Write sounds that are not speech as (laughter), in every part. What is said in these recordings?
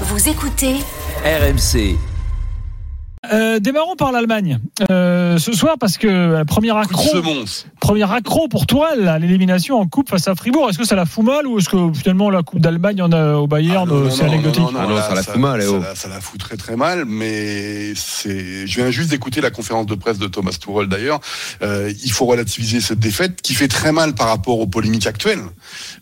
Vous écoutez RMC. Euh, démarrons par l'Allemagne euh, ce soir parce que euh, premier accro, premier accro pour à l'élimination en coupe face à Fribourg. Est-ce que ça la fout mal ou est-ce que finalement la coupe d'Allemagne en a au Bayern Ah, non, non, c'est non, anecdotique non, non, Ah là, ça la fout mal, eh ça oh. la- Ça la fout très très mal, mais c'est. Je viens juste d'écouter la conférence de presse de Thomas Tuchel d'ailleurs. Euh, il faut relativiser cette défaite qui fait très mal par rapport aux polémiques actuelles.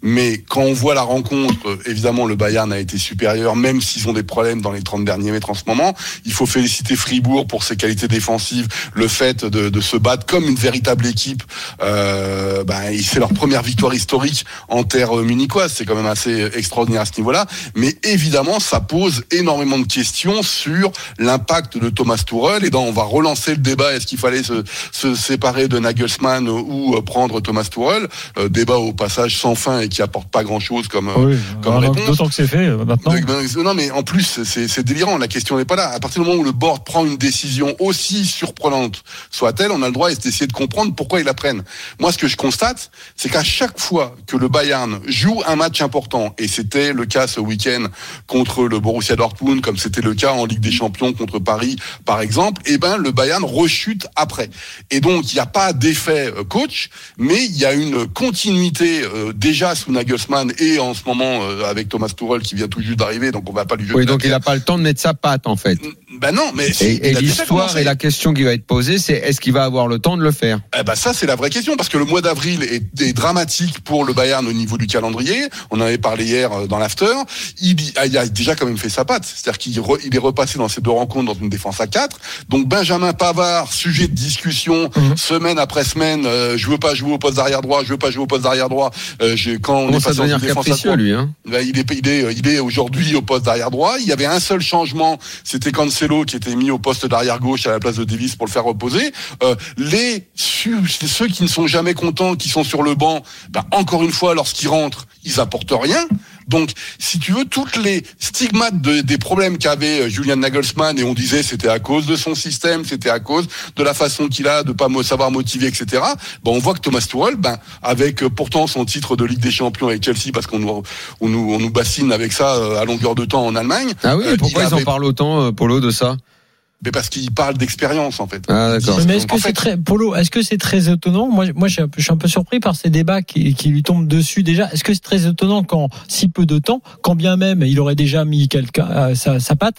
Mais quand on voit la rencontre, euh, évidemment le Bayern a été supérieur, même s'ils ont des problèmes dans les 30 derniers mètres en ce moment. Il faut féliciter Fribourg pour ses qualités défensives, le fait de, de se battre comme une véritable équipe. Euh, ben, c'est leur première victoire historique en terre euh, munichoise. C'est quand même assez extraordinaire à ce niveau-là. Mais évidemment, ça pose énormément de questions sur l'impact de Thomas Tuchel. Et donc, on va relancer le débat. Est-ce qu'il fallait se, se séparer de Nagelsmann ou euh, prendre Thomas Tuchel? Euh, Débat au passage sans fin et qui apporte pas grand-chose comme, euh, Oui, comme réponse. d'autant que c'est fait euh, maintenant. ben, non, mais en plus, c'est délirant. La question n'est pas là. À partir du moment où le board prend une décision aussi surprenante soit-elle, on a le droit d'essayer de comprendre pourquoi ils la prennent. Moi, ce que je constate, c'est qu'à chaque fois que le Bayern joue un match important, et c'était le cas ce week-end contre le Borussia Dortmund, comme c'était le cas en Ligue des Champions contre Paris, par exemple, eh ben, le Bayern rechute après. Et donc, il n'y a pas d'effet euh, coach, mais il y a une continuité euh, déjà sous Nagelsmann et en ce moment euh, avec Thomas Tuchel qui vient tout juste d'arriver, donc on va pas lui jeter Oui, donc il n'a pas le temps de mettre sa patte en fait. Ben non, mais Et, et l'histoire et la question qui va être posée, c'est est-ce qu'il va avoir le temps de le faire? Eh ben ça c'est la vraie question parce que le mois d'avril est, est dramatique pour le Bayern au niveau du calendrier. On en avait parlé hier euh, dans l'after. Il, ah, il a déjà quand même fait sa patte, c'est-à-dire qu'il re- il est repassé dans ces deux rencontres dans une défense à 4 Donc Benjamin Pavard, sujet de discussion Mhm. semaine après semaine. euh, je veux pas jouer au poste d'arrière droit, je veux pas jouer au poste d'arrière droit. Euh, quand on est passé dans une défense à capricieux trois- lui hein? Ben, il est, il est, il est aujourd'hui au poste d'arrière droit. Il y avait un seul changement, c'était Qui était mis au poste d'arrière gauche à la place de Davis pour le faire reposer. Euh, les ceux qui ne sont jamais contents, qui sont sur le banc, ben, encore une fois, lorsqu'ils rentrent, ils apportent rien. Donc, si tu veux, toutes les stigmates de- des problèmes qu'avait euh, Julian Nagelsmann, et on disait c'était à cause de son système, c'était à cause de la façon qu'il a de pas savoir motiver, etc. Ben, on voit que Thomas Tuchel, ben, avec euh, pourtant son titre de Ligue des Champions avec Chelsea, parce qu'on nous, on nous, on nous bassine avec ça euh, à longueur de temps en Allemagne, Ah oui, pourquoi il ils en parlent autant, Polo, de ça? Mais parce qu'il parle d'expérience en fait. Ah d'accord. Mais est-ce que c'est fait- très Polo Est-ce que c'est très étonnant? Moi, moi, je suis, un peu, je suis un peu surpris par ces débats qui, qui lui tombent dessus déjà. Est-ce que c'est très étonnant qu'en si peu de temps, quand bien même il aurait déjà mis quelqu'un euh, sa, sa patte,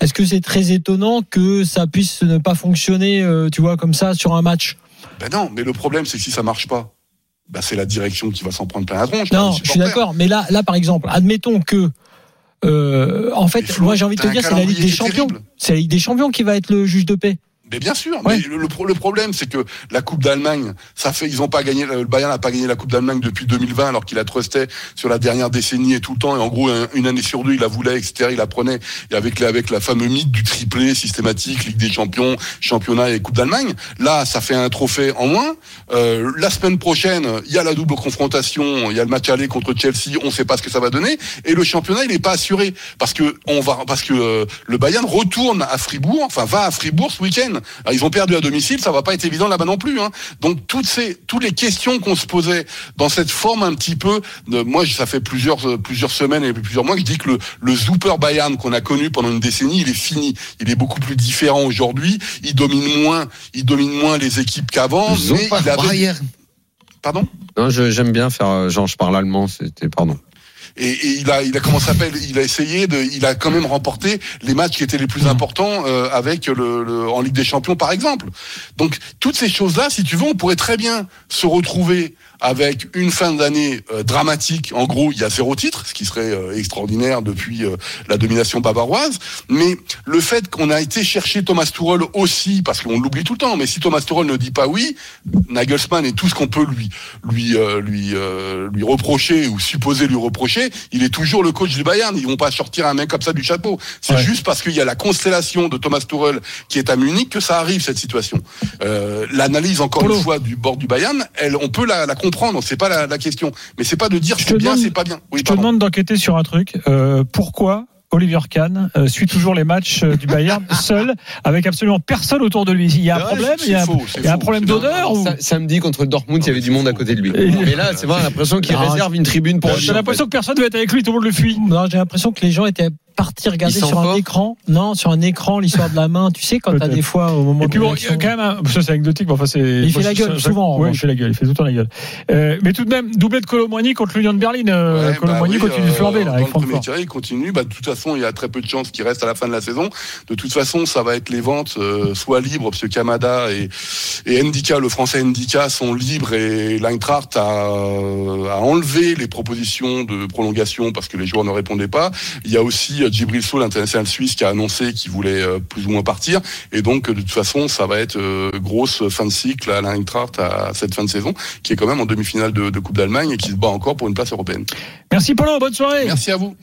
est-ce que c'est très étonnant que ça puisse ne pas fonctionner, euh, tu vois, comme ça sur un match? Ben non, mais le problème c'est que si ça marche pas, ben c'est la direction qui va s'en prendre plein la tronche. Non, les je suis d'accord. Mais là, là, par exemple, admettons que, euh, en fait, moi j'ai envie de te dire, c'est la Ligue des Champions. C'est la Ligue des Champions qui va être le juge de paix. Mais bien sûr, Ouais. mais le, le le problème c'est que la Coupe d'Allemagne, ça fait ils ont pas gagné le Bayern n'a pas gagné la Coupe d'Allemagne depuis 2020 alors qu'il la trustait sur la dernière décennie et tout le temps. Et en gros un- une année sur deux il la voulait etc il la prenait. Et avec la, avec la fameuse mythe du triplé systématique Ligue des Champions championnat et Coupe d'Allemagne là ça fait un trophée en moins. Euh, la semaine prochaine il y a la double confrontation il y a le match aller contre Chelsea on sait pas ce que ça va donner. Et le championnat il est pas assuré parce que on va parce que euh, le Bayern retourne à Fribourg enfin va à Fribourg ce week-end alors, ils ont perdu à domicile, ça va pas être évident là-bas non plus. Hein. Donc toutes ces toutes les questions qu'on se posait dans cette forme un petit peu, de, moi ça fait plusieurs euh, plusieurs semaines et plusieurs mois que je dis que le le Super Bayern qu'on a connu pendant une décennie, il est fini. Il est beaucoup plus différent aujourd'hui. Il domine moins, il domine moins les équipes qu'avant. Mais il avait, pardon? Non, je- j'aime bien faire euh, genre je parle allemand, c'était pardon. Et, et il a, il a comment s'appelle? Il a essayé de, il a quand même remporté les matchs qui étaient les plus importants euh, avec le, le- en Ligue des Champions par exemple. Donc toutes ces choses-là, si tu veux, on pourrait très bien se retrouver avec une fin d'année euh, dramatique. En gros, il y a zéro titre, ce qui serait euh, extraordinaire depuis euh, la domination bavaroise. Mais le fait qu'on a été chercher Thomas Tuchel aussi, parce qu'on l'oublie tout le temps, mais si Thomas Tuchel ne dit pas oui, Nagelsmann et tout ce qu'on peut lui lui euh, lui euh, lui reprocher ou supposer lui reprocher, il est toujours le coach du Bayern. Ils vont pas sortir un mec comme ça du chapeau. C'est Ouais. juste parce qu'il y a la constellation de Thomas Tuchel qui est à Munich que ça arrive cette situation. Euh, L'analyse encore Polo. une fois du bord du Bayern, elle, on peut la, la comprendre. C'est pas la, la question, mais c'est pas de dire Je te c'est bien, demande- c'est pas bien. Oui, Je te pardon. demande d'enquêter sur un truc. Euh, pourquoi Oliver Kahn euh, suit toujours les matchs euh, du Bayern (laughs) seul, avec absolument personne autour de lui? Il y a un problème, il y a, un- faux, c'est il y a un faux. problème d'odeur ou... Sa- Samedi contre le Dortmund, il y avait du monde à côté de lui. Et- Mais là, c'est vrai, l'impression qu'il Ah, réserve une tribune pour J'ai l'impression fait. que personne ne va être avec lui, tout le monde le fuit. Non, j'ai l'impression que les gens étaient parti regarder sur un écran. Non, sur un écran, l'histoire de la main. Tu sais, quand t'as des fois au moment Et puis bon, il y a l'action- quand même un, ça c'est anecdotique, mais enfin c'est. Il fait la gueule, souvent, en Ouais, il fait la gueule, il fait tout le temps la gueule. Euh, mais tout de même, doublé de Colomboigny contre l'Union de Berlin. Euh, Ouais, bah oui, continue de euh, flamber là avec le tiré, il continue. Bah, de toute façon, il y a très peu de chances qu'il reste à la fin de la saison. De toute façon, ça va être les ventes euh, soit libres, parce que Kamada et, et Ndika, le français Ndika, sont libres et l'Eintracht a, a enlevé les propositions de prolongation parce que les joueurs ne répondaient pas. Il y a aussi euh, Djibril Sow, l'international suisse, qui a annoncé qu'il voulait euh, plus ou moins partir. Et donc, euh, de toute façon, ça va être euh, grosse fin de cycle à l'Eintracht à cette fin de saison, qui est quand même en demi-finale de, de Coupe d'Allemagne et qui se bat encore pour une place européenne. Merci Polo, bonne soirée. Merci à vous.